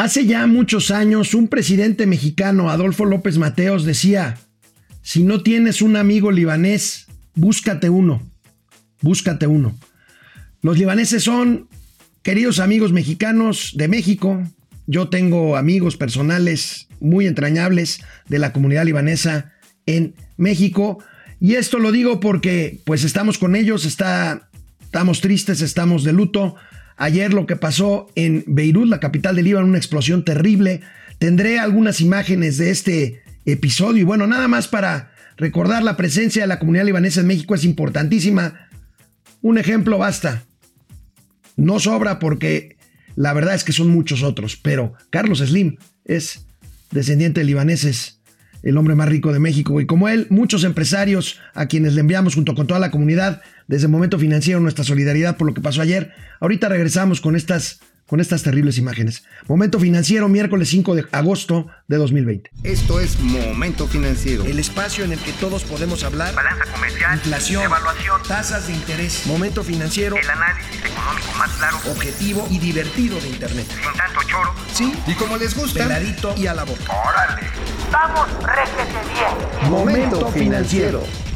Hace ya muchos años, un presidente mexicano, Adolfo López Mateos, decía, si no tienes un amigo libanés, búscate uno, búscate uno. Los libaneses son queridos amigos mexicanos de México. Yo tengo amigos personales muy entrañables de la comunidad libanesa en México. Y esto lo digo porque pues estamos con ellos, está, estamos tristes, estamos de luto. Ayer lo que pasó en Beirut, la capital del Líbano, una explosión terrible. Tendré algunas imágenes de este episodio y bueno, nada más para recordar la presencia de la comunidad libanesa en México es importantísima. Un ejemplo basta. No sobra porque la verdad es que son muchos otros, pero Carlos Slim es descendiente de libaneses el hombre más rico de México. Y como él, muchos empresarios a quienes le enviamos junto con toda la comunidad desde el momento financiero nuestra solidaridad por lo que pasó ayer. Ahorita regresamos con estas con estas terribles imágenes. Momento financiero, miércoles 5 de agosto de 2020. Esto es Momento Financiero. El espacio en el que todos podemos hablar. Balanza comercial. Inflación. Evaluación. Tasas de interés. Momento financiero. El análisis económico más claro. Objetivo y divertido de Internet. Sin tanto choro. Sí. Y como les gusta. Peladito y a la boca. Órale. Vamos, réjete bien. Momento Financiero.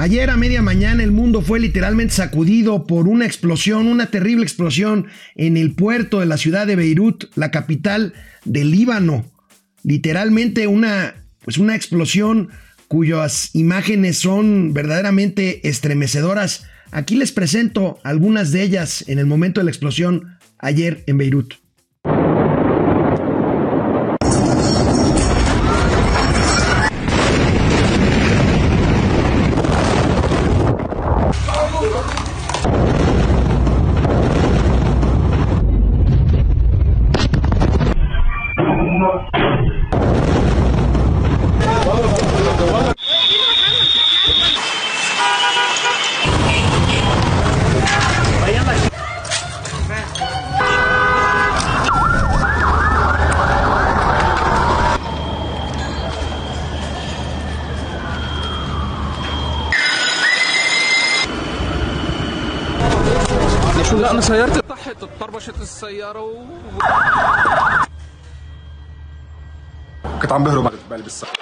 Ayer a media mañana el mundo fue literalmente sacudido por una explosión, una terrible explosión en el puerto de la ciudad de Beirut, la capital del Líbano. Literalmente una, pues una explosión cuyas imágenes son verdaderamente estremecedoras. Aquí les presento algunas de ellas en el momento de la explosión ayer en Beirut. سيارتي طحت طربشت السياره و... كنت عم بهرب بالي بالساعة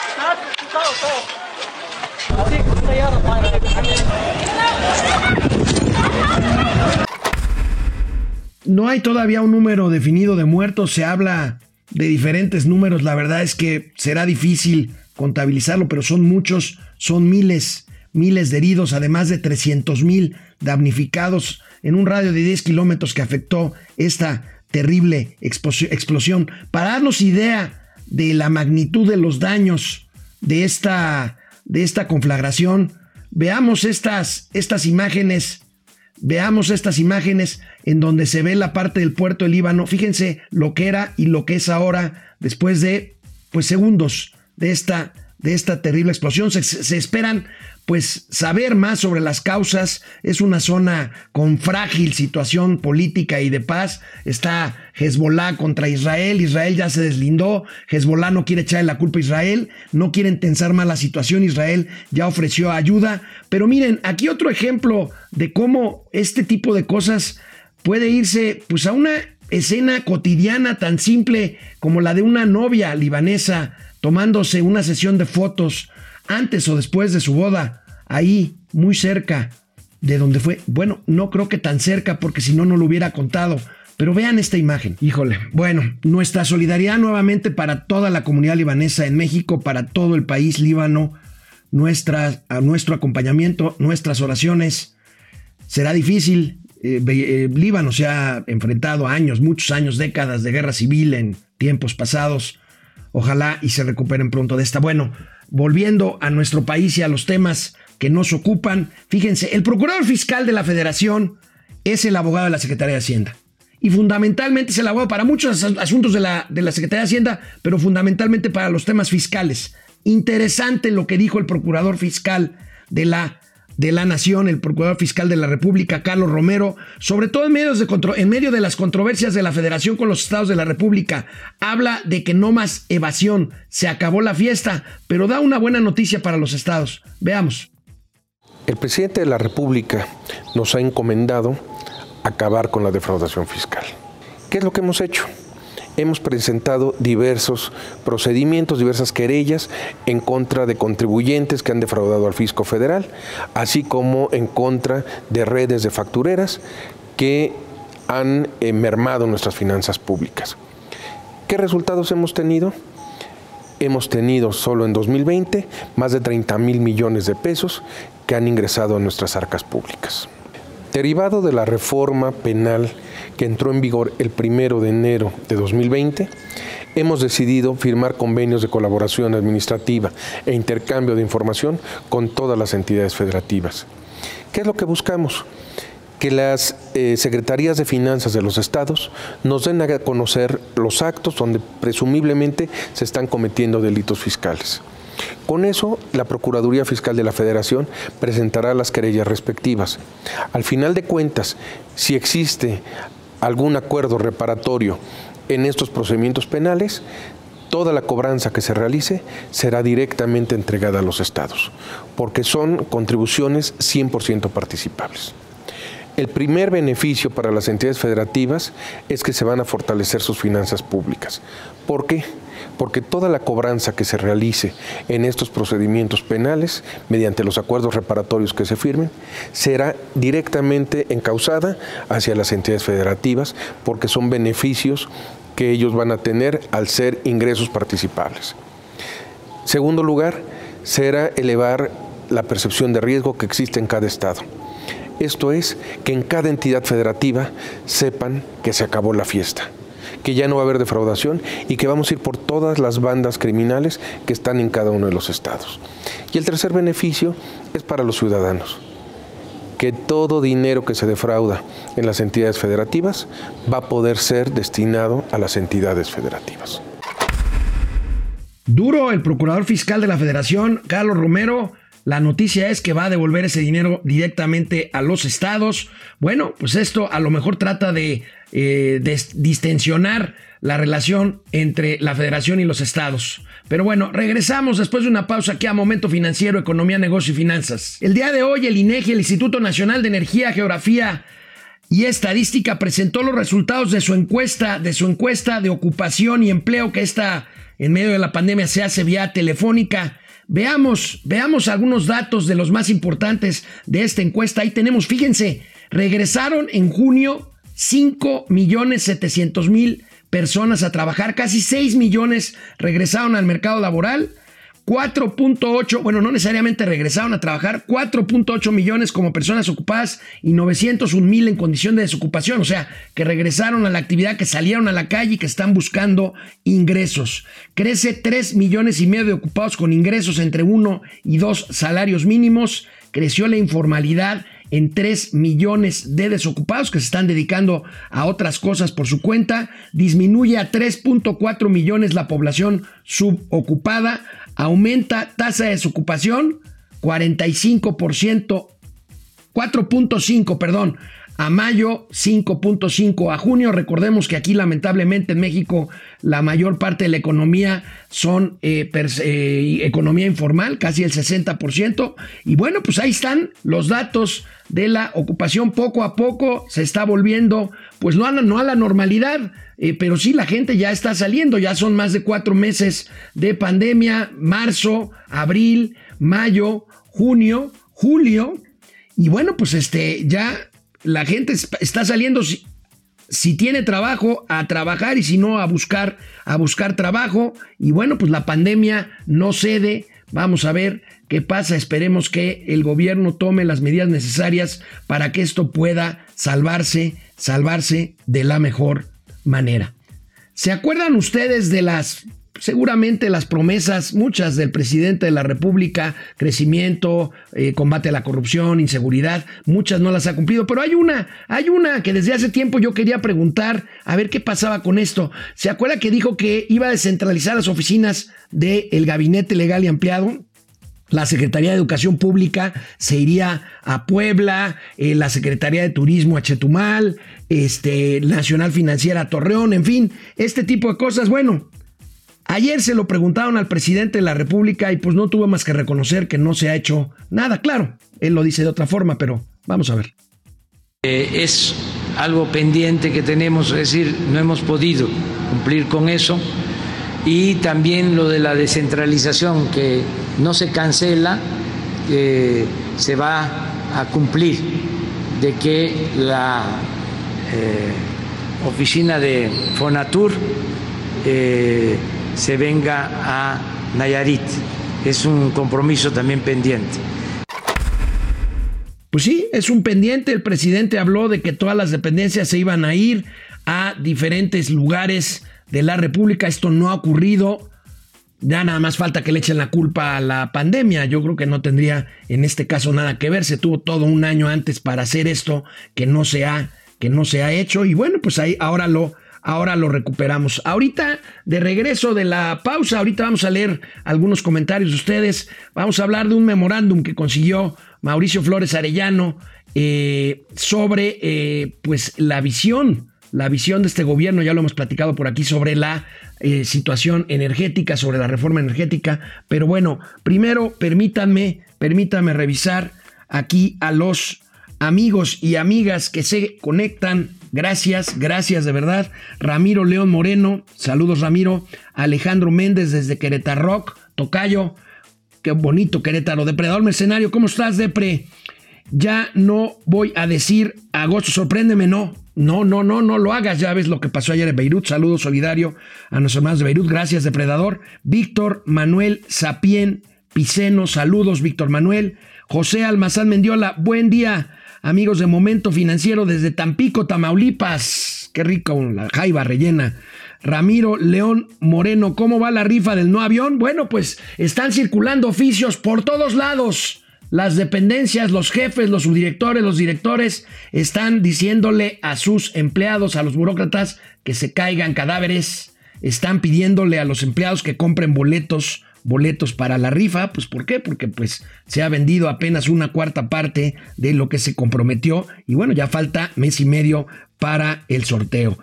No hay todavía un número definido de muertos, se habla de diferentes números, la verdad es que será difícil contabilizarlo, pero son muchos, son miles, miles de heridos, además de 300 mil damnificados en un radio de 10 kilómetros que afectó esta terrible explosión. Para darnos idea de la magnitud de los daños de esta, de esta conflagración, veamos estas, estas imágenes Veamos estas imágenes en donde se ve la parte del puerto del Líbano. Fíjense lo que era y lo que es ahora después de pues segundos de esta de esta terrible explosión. Se, esperan pues saber más sobre las causas. Es una zona con frágil situación política y de paz. Está Hezbollah contra Israel. Israel ya se deslindó. Hezbollah no quiere echarle la culpa a Israel. No quiere tensar más la situación. Israel ya ofreció ayuda. Pero miren, aquí otro ejemplo de cómo este tipo de cosas puede irse pues a una escena cotidiana tan simple como la de una novia libanesa tomándose una sesión de fotos antes o después de su boda, ahí, muy cerca de donde fue. Bueno, no creo que tan cerca porque si no, no lo hubiera contado. Pero vean esta imagen. Híjole. Bueno, nuestra solidaridad nuevamente para toda la comunidad libanesa en México, para todo el país líbano, nuestra, a nuestro acompañamiento, nuestras oraciones. Será difícil. Eh, eh, Líbano se ha enfrentado a años, muchos años, décadas de guerra civil en tiempos pasados. Ojalá y se recuperen pronto de esta. Bueno, volviendo a nuestro país y a los temas que nos ocupan, fíjense, el procurador fiscal de la federación es el abogado de la Secretaría de Hacienda. Y fundamentalmente es el abogado para muchos asuntos de la, de la Secretaría de Hacienda, pero fundamentalmente para los temas fiscales. Interesante lo que dijo el procurador fiscal de la de la Nación, el Procurador Fiscal de la República, Carlos Romero, sobre todo en, medio de las controversias de la Federación con los estados de la República, habla de que no más evasión, se acabó la fiesta, pero da una buena noticia para los estados. Veamos. El presidente de la República nos ha encomendado acabar con la defraudación fiscal. ¿Qué es lo que hemos hecho? Hemos presentado diversos procedimientos, diversas querellas en contra de contribuyentes que han defraudado al fisco federal, así como en contra de redes de factureras que han eh, mermado nuestras finanzas públicas. ¿Qué resultados hemos tenido? Hemos tenido solo en 2020 más de 30 mil millones de pesos que han ingresado a nuestras arcas públicas. Derivado de la reforma penal que entró en vigor el primero de enero de 2020, hemos decidido firmar convenios de colaboración administrativa e intercambio de información con todas las entidades federativas. ¿Qué es lo que buscamos? que las eh, secretarías de finanzas de los estados nos den a conocer los actos donde presumiblemente se están cometiendo delitos fiscales. Con eso, la Procuraduría Fiscal de la Federación presentará las querellas respectivas. Al final de cuentas, si existe algún acuerdo reparatorio en estos procedimientos penales, toda la cobranza que se realice será directamente entregada a los estados, porque son contribuciones 100% participables. El primer beneficio para las entidades federativas es que se van a fortalecer sus finanzas públicas. ¿Por qué? Porque toda la cobranza que se realice en estos procedimientos penales, mediante los acuerdos reparatorios que se firmen, será directamente encausada hacia las entidades federativas, porque son beneficios que ellos van a tener al ser ingresos participables. Segundo lugar, será elevar la percepción de riesgo que existe en cada estado. Esto es que en cada entidad federativa sepan que se acabó la fiesta, que ya no va a haber defraudación y que vamos a ir por todas las bandas criminales que están en cada uno de los estados. Y el tercer beneficio es para los ciudadanos, que todo dinero que se defrauda en las entidades federativas va a poder ser destinado a las entidades federativas. Duro el procurador fiscal de la federación, Carlos Romero, la noticia es que va a devolver ese dinero directamente a los estados. Bueno, pues esto a lo mejor trata de, eh, distensionar la relación entre la federación y los estados. Pero bueno, regresamos después de una pausa aquí a Momento Financiero, Economía, Negocio y Finanzas. El día de hoy el INEGI, el Instituto Nacional de Energía, Geografía y Estadística, presentó los resultados de su encuesta, de su encuesta de ocupación y empleo que está en medio de la pandemia se hace vía telefónica. Veamos, veamos algunos datos de los más importantes de esta encuesta. Ahí tenemos, fíjense, regresaron en junio 5 millones 700 mil personas a trabajar, casi 6 millones regresaron al mercado laboral 4.8, bueno, no necesariamente regresaron a trabajar, 4.8 millones como personas ocupadas y 901 mil en condición de desocupación, o sea, que regresaron a la actividad, que salieron a la calle y que están buscando ingresos. Crece 3 millones y medio de ocupados con ingresos entre 1 y 2 salarios mínimos. Creció la informalidad en 3 millones de desocupados que se están dedicando a otras cosas por su cuenta. Disminuye a 3.4 millones la población subocupada aumenta tasa de desocupación 45%, 4.5, perdón, a mayo 5.5 a junio. Recordemos que aquí lamentablemente en México la mayor parte de la economía son eh, eh, economía informal, casi el 60%. Y bueno, pues ahí están los datos de la ocupación. Poco a poco se está volviendo, pues no a, la normalidad, eh, pero sí la gente ya está saliendo. Ya son más de cuatro meses de pandemia, marzo, abril, mayo, junio, julio. Y bueno, pues este ya la gente está saliendo si, tiene trabajo a trabajar y si no a buscar a buscar trabajo y bueno, pues la pandemia no cede. Vamos a ver qué pasa. Esperemos que el gobierno tome las medidas necesarias para que esto pueda salvarse, salvarse de la mejor manera. ¿Se acuerdan ustedes de las seguramente las promesas, muchas del presidente de la República, crecimiento, eh, combate a la corrupción, inseguridad, muchas no las ha cumplido, pero hay una, hay una que desde hace tiempo yo quería preguntar a ver qué pasaba con esto. ¿Se acuerda que dijo que iba a descentralizar las oficinas del gabinete legal y ampliado? La Secretaría de Educación Pública se iría a Puebla, eh, la Secretaría de Turismo a Chetumal, este, Nacional Financiera a Torreón, en fin, este tipo de cosas. Bueno, Ayer se lo preguntaron al presidente de la República y pues no tuvo más que reconocer que no se ha hecho nada. Claro, él lo dice de otra forma, pero vamos a ver. Eh, es algo pendiente que tenemos, es decir, no hemos podido cumplir con eso. Y también lo de la descentralización, que no se cancela, se va a cumplir, de que la eh, oficina de Fonatur eh, se venga a Nayarit. Es un compromiso también pendiente. Pues sí, es un pendiente. El presidente habló de que todas las dependencias se iban a ir a diferentes lugares de la República. Esto no ha ocurrido. Ya nada más falta que le echen la culpa a la pandemia. Yo creo que no tendría en este caso nada que ver. Se tuvo todo un año antes para hacer esto que no se ha, que no se ha hecho. Y bueno, pues ahí ahora lo, ahora lo recuperamos. Ahorita, de regreso de la pausa, ahorita vamos a leer algunos comentarios de ustedes. Vamos a hablar de un memorándum que consiguió Mauricio Flores Arellano eh, sobre eh, pues la visión, la visión de este gobierno, ya lo hemos platicado por aquí, sobre la eh, situación energética, sobre la reforma energética. Pero bueno, primero permítanme, permítanme revisar aquí a los amigos y amigas que se conectan. Gracias, gracias de verdad. Ramiro León Moreno, saludos Ramiro. Alejandro Méndez desde Querétaro Tocayo. Qué bonito Querétaro. Depredador Mercenario, ¿cómo estás, Depre? Ya no voy a decir agosto, sorpréndeme, no. No, no, no, no lo hagas. Ya ves lo que pasó ayer en Beirut. Saludos solidario a nuestros hermanos de Beirut. Gracias, Depredador. Víctor Manuel Sapien Piceno. Saludos, Víctor Manuel. José Almazán Mendiola. Buen día, amigos de Momento Financiero desde Tampico, Tamaulipas. Qué rico, la jaiba rellena. Ramiro León Moreno, ¿cómo va la rifa del no avión? Bueno, pues están circulando oficios por todos lados. Las dependencias, los jefes, los subdirectores, los directores están diciéndole a sus empleados, a los burócratas, que se caigan cadáveres. Están pidiéndole a los empleados que compren boletos, boletos para la rifa. Pues ¿por qué? Porque pues se ha vendido apenas una cuarta parte de lo que se comprometió. Y bueno, ya falta mes y medio para el sorteo.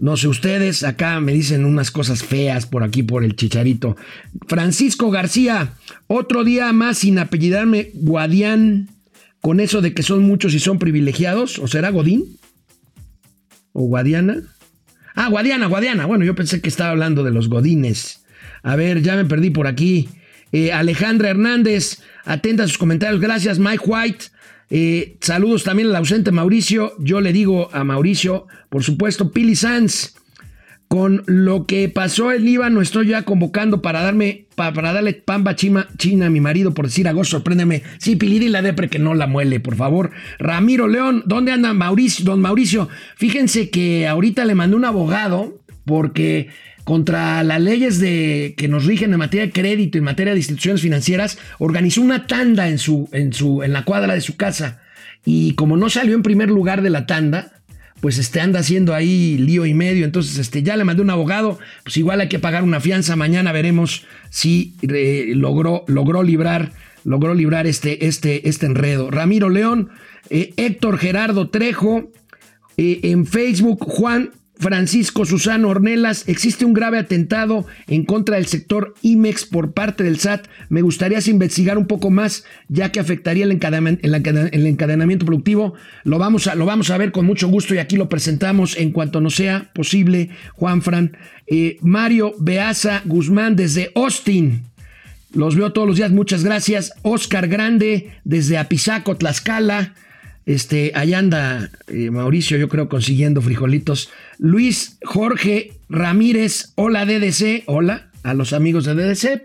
No sé ustedes, acá me dicen unas cosas feas por aquí por el chicharito. Francisco García, otro día más sin apellidarme Guadián, con eso de que son muchos y son privilegiados, ¿o será Godín? ¿O Guadiana? Ah, Guadiana, Guadiana. Bueno, yo pensé que estaba hablando de los Godines. A ver, ya me perdí por aquí. Eh, Alejandra Hernández, atenta a sus comentarios. Gracias, Mike White. Eh, saludos también al ausente Mauricio. Yo le digo a Mauricio, por supuesto, Pili Sanz. Con lo que pasó en Líbano, estoy ya convocando para darme, para, darle pamba china, china a mi marido por decir algo, sorpréndeme. Sí, Pili, dile la depre que no la muele, por favor. Ramiro León, ¿dónde anda Mauricio? Don Mauricio, fíjense que ahorita le mandé un abogado porque contra las leyes de, que nos rigen en materia de crédito y en materia de instituciones financieras, organizó una tanda en, su, en, su, en la cuadra de su casa. Y como no salió en primer lugar de la tanda, pues este anda haciendo ahí lío y medio. Entonces, este, ya le mandé un abogado, pues igual hay que pagar una fianza. Mañana veremos si logró, logró librar, logró librar este, este, este enredo. Ramiro León, eh, Héctor Gerardo Trejo, eh, en Facebook, Juan Francisco Susano Ornelas, existe un grave atentado en contra del sector IMEX por parte del SAT. Me gustaría investigar un poco más, ya que afectaría el encadenamiento, productivo. Lo vamos, a, lo vamos a ver con mucho gusto y aquí lo presentamos en cuanto nos sea posible, Juan Fran. Eh, Mario Beaza Guzmán desde Austin. Los veo todos los días, muchas gracias. Oscar Grande desde Apizaco, Tlaxcala. Este, allá anda eh, Mauricio, yo creo, consiguiendo frijolitos. Luis Jorge Ramírez, hola DDC, hola a los amigos de DDC,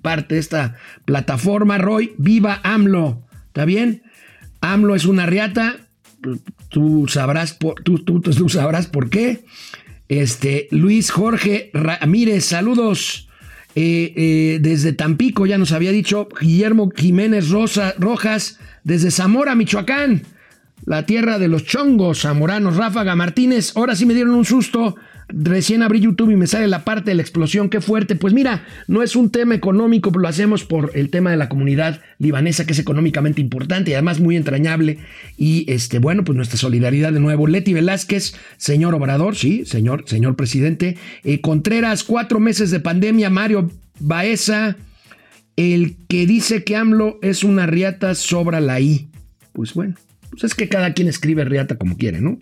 parte de esta plataforma. Roy, viva AMLO, ¿está bien? AMLO es una riata, tú sabrás, por, tú, tú, sabrás por qué. Este, Luis Jorge Ramírez, saludos. Eh, eh, desde Tampico, ya nos había dicho Guillermo Jiménez Rosa, Rojas, desde Zamora, Michoacán, la tierra de los chongos zamoranos. Ráfaga Martínez, ahora sí me dieron un susto. Recién abrí YouTube y me sale la parte de la explosión, qué fuerte. Pues mira, no es un tema económico, lo hacemos por el tema de la comunidad libanesa, que es económicamente importante y además muy entrañable. Y este, bueno, pues nuestra solidaridad de nuevo. Leti Velázquez, señor Obrador, sí, señor, señor presidente. Eh, Contreras, cuatro meses de pandemia. Mario Baeza, el que dice que AMLO es una riata sobra la I. Pues bueno, pues es que cada quien escribe riata como quiere, ¿no?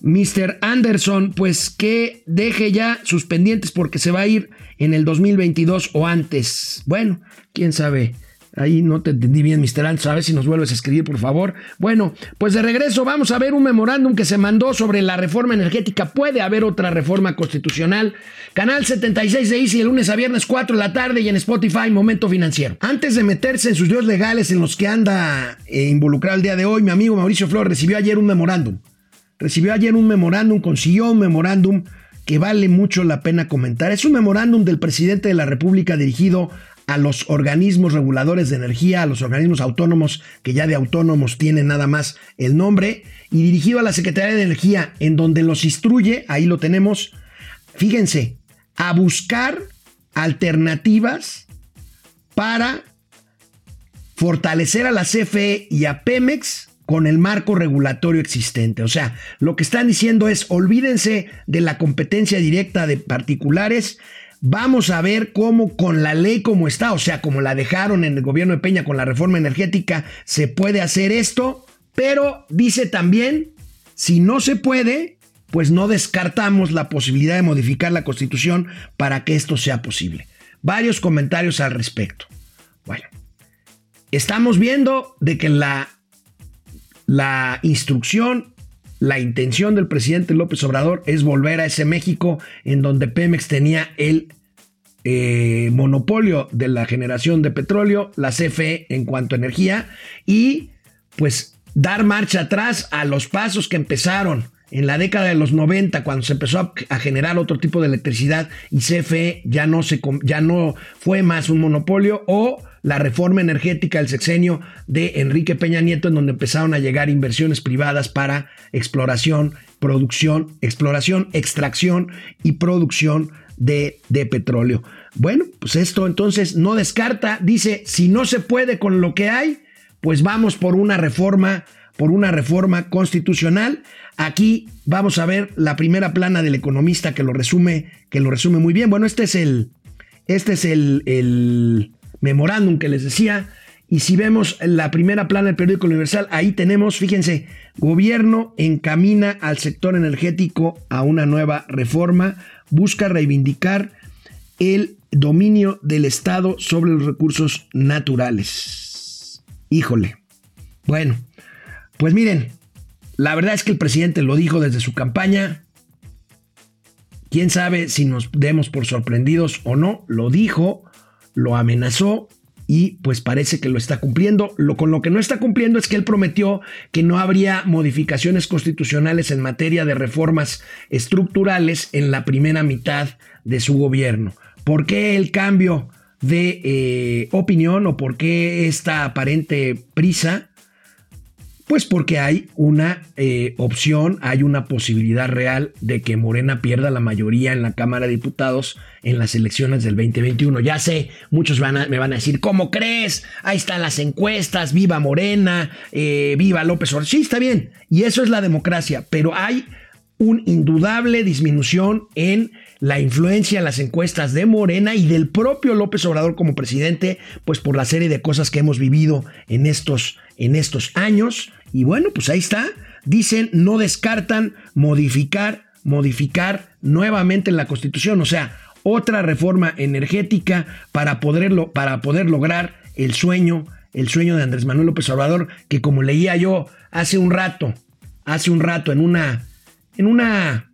Mr. Anderson, pues que deje ya sus pendientes porque se va a ir en el 2022 o antes. Bueno, quién sabe. Ahí no te entendí bien, Mr. Anderson. A ver si nos vuelves a escribir, por favor. Bueno, pues de regreso vamos a ver un memorándum que se mandó sobre la reforma energética. Puede haber otra reforma constitucional. Canal 76 de Easy, de lunes a viernes, 4 de la tarde y en Spotify, Momento Financiero. Antes de meterse en sus dios legales en los que anda eh, involucrado el día de hoy, mi amigo Mauricio Flores recibió ayer un memorándum. Recibió ayer un memorándum, consiguió un memorándum que vale mucho la pena comentar. Es un memorándum del presidente de la República dirigido a los organismos reguladores de energía, a los organismos autónomos, que ya de autónomos tienen nada más el nombre, y dirigido a la Secretaría de Energía, en donde los instruye, ahí lo tenemos, fíjense, a buscar alternativas para fortalecer a la CFE y a Pemex con el marco regulatorio existente. O sea, lo que están diciendo es, olvídense de la competencia directa de particulares, Vamos a ver cómo con la ley como está, o sea, como la dejaron en el gobierno de Peña con la reforma energética, se puede hacer esto, pero dice también, si no se puede, pues no descartamos la posibilidad de modificar la constitución para que esto sea posible. Varios comentarios al respecto. Bueno, estamos viendo de que la, la instrucción la intención del presidente López Obrador es volver a ese México en donde Pemex tenía el eh, monopolio de la generación de petróleo, la CFE en cuanto a energía, y pues dar marcha atrás a los pasos que empezaron en la década de los 90, cuando se empezó a, generar otro tipo de electricidad y CFE ya no, se, ya no fue más un monopolio, o la reforma energética del sexenio de Enrique Peña Nieto, en donde empezaron a llegar inversiones privadas para exploración, producción, exploración, extracción y producción de, de petróleo. Bueno, pues esto entonces no descarta, dice, si no se puede con lo que hay, pues vamos por una reforma, por una reforma constitucional. Aquí vamos a ver la primera plana del economista que lo resume, que lo resume muy bien. Bueno, este es el, este es el, el memorándum que les decía. Y si vemos la primera plana del periódico Universal, ahí tenemos, fíjense, gobierno encamina al sector energético a una nueva reforma, busca reivindicar el dominio del Estado sobre los recursos naturales. Híjole. Bueno, pues miren, la verdad es que el presidente lo dijo desde su campaña. Quién sabe si nos demos por sorprendidos o no, lo dijo lo amenazó y pues parece que lo está cumpliendo. Lo con lo que no está cumpliendo es que él prometió que no habría modificaciones constitucionales en materia de reformas estructurales en la primera mitad de su gobierno. ¿Por qué el cambio de eh, opinión o por qué esta aparente prisa? Pues porque hay una eh, opción, hay una posibilidad real de que Morena pierda la mayoría en la Cámara de Diputados en las elecciones del 2021. Ya sé, muchos van me van a decir, ¿cómo crees? Ahí están las encuestas, viva Morena, eh, viva López Obrador. Sí, está bien, y eso es la democracia, pero hay una indudable disminución en la influencia en las encuestas de Morena y del propio López Obrador como presidente, pues por la serie de cosas que hemos vivido en estos, en estos años. Y bueno, pues ahí está. Dicen, no descartan modificar, modificar nuevamente la Constitución, o sea, otra reforma energética para, poderlo, para poder lograr el sueño, el sueño de Andrés Manuel López Obrador, que como leía yo hace un rato, hace un rato en una en una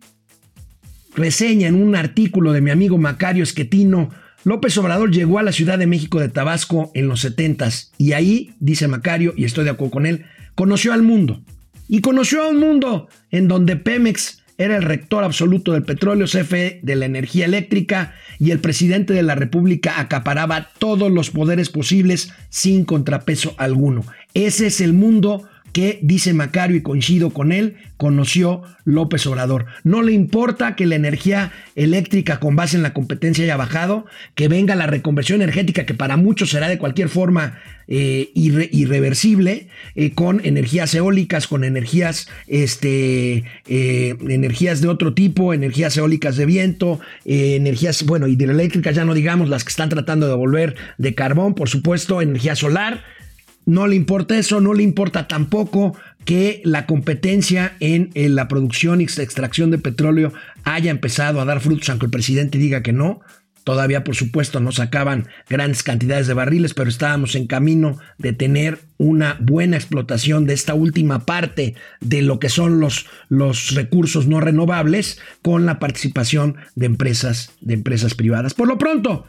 reseña, en un artículo de mi amigo Macario Esquetino, López Obrador llegó a la Ciudad de México de Tabasco en los 70 y ahí, dice Macario, y estoy de acuerdo con él, conoció al mundo. Y conoció a un mundo en donde Pemex era el rector absoluto del petróleo, CFE de la energía eléctrica y el presidente de la República acaparaba todos los poderes posibles sin contrapeso alguno. Ese es el mundo que, dice Macario y coincido con él, conoció López Obrador. No le importa que la energía eléctrica con base en la competencia haya bajado, que venga la reconversión energética, que para muchos será de cualquier forma eh, irreversible, eh, con energías eólicas, con energías, este, eh, energías de otro tipo, energías eólicas de viento, energías, bueno, hidroeléctricas, ya no digamos las que están tratando de volver de carbón, por supuesto, energía solar no le importa eso, no le importa tampoco que la competencia en, la producción y extracción de petróleo haya empezado a dar frutos, aunque el presidente diga que no. Todavía, por supuesto, no sacaban grandes cantidades de barriles, pero estábamos en camino de tener una buena explotación de esta última parte de lo que son los, los recursos no renovables con la participación de empresas, de empresas privadas. Por lo pronto,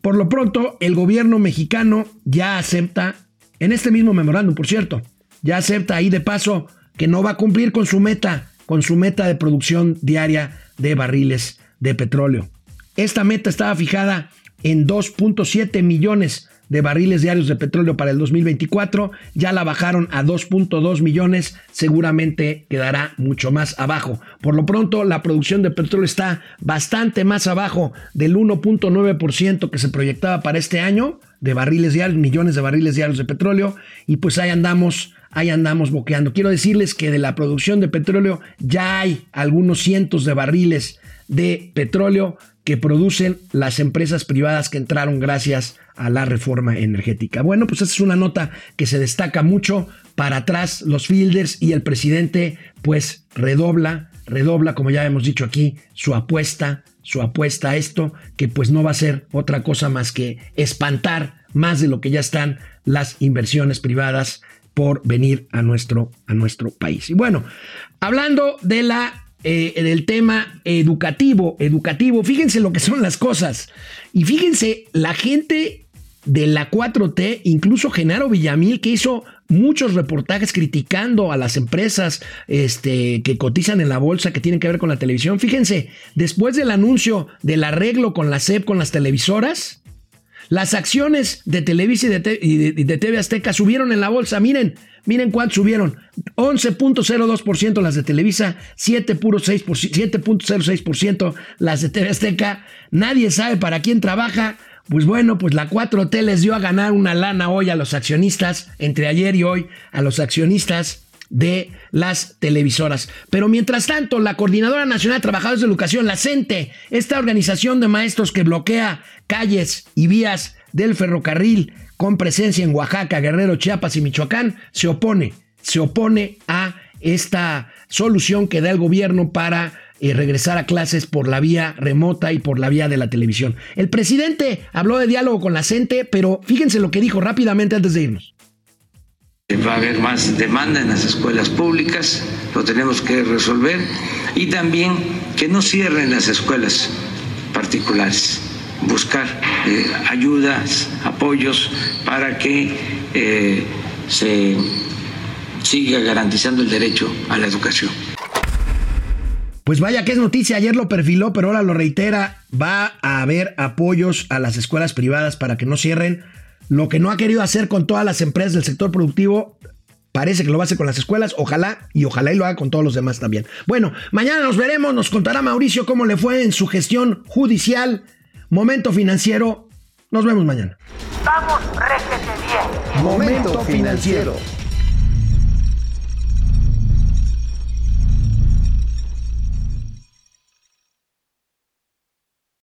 por lo pronto, el gobierno mexicano ya acepta, en este mismo memorándum, por cierto, ya acepta ahí de paso que no va a cumplir con su meta, con su meta de producción diaria de barriles de petróleo. Esta meta estaba fijada en 2.7 millones de barriles diarios de petróleo para el 2024, ya la bajaron a 2.2 millones, seguramente quedará mucho más abajo. Por lo pronto, la producción de petróleo está bastante más abajo del 1.9% que se proyectaba para este año de barriles diarios, millones de barriles diarios de petróleo, y pues ahí andamos, ahí andamos boqueando. Quiero decirles que de la producción de petróleo ya hay algunos cientos de barriles de petróleo que producen las empresas privadas que entraron gracias a la reforma energética. Bueno, pues esta es una nota que se destaca mucho para atrás los fielders y el presidente pues redobla, redobla, como ya hemos dicho aquí, su apuesta, su apuesta a esto, que pues no va a ser otra cosa más que espantar más de lo que ya están las inversiones privadas por venir a nuestro, a nuestro país. Y bueno, hablando de la eh, del tema educativo, educativo. Fíjense lo que son las cosas. Y fíjense, la gente de la 4T, incluso Genaro Villamil, que hizo muchos reportajes criticando a las empresas este, que cotizan en la bolsa que tienen que ver con la televisión. Fíjense, después del anuncio del arreglo con la SEP, con las televisoras, las acciones de Televisa y de, de TV Azteca subieron en la bolsa. Miren, Miren cuánto subieron. 11.02% las de Televisa, 7.06% las de TV Azteca. Nadie sabe para quién trabaja. Pues bueno, pues la 4T les dio a ganar una lana hoy a los accionistas, entre ayer y hoy, a los accionistas de las televisoras. Pero mientras tanto, la Coordinadora Nacional de Trabajadores de Educación, la CENTE, esta organización de maestros que bloquea calles y vías del ferrocarril con presencia en Oaxaca, Guerrero, Chiapas y Michoacán, se opone, se opone a esta solución que da el gobierno para eh, regresar a clases por la vía remota y por la vía de la televisión. El presidente habló de diálogo con la gente, pero fíjense lo que dijo rápidamente antes de irnos. Va a haber más demanda en las escuelas públicas, lo tenemos que resolver, y también que no cierren las escuelas particulares buscar eh, ayudas, apoyos para que eh, se siga garantizando el derecho a la educación. Pues vaya que es noticia, ayer lo perfiló, pero ahora lo reitera, va a haber apoyos a las escuelas privadas para que no cierren. Lo que no ha querido hacer con todas las empresas del sector productivo, Parece que lo va a hacer con las escuelas, ojalá y ojalá y lo haga con todos los demás también. Bueno, mañana nos veremos, nos contará Mauricio cómo le fue en su gestión judicial Momento financiero. Nos vemos mañana. Vamos, réjete bien. Momento financiero.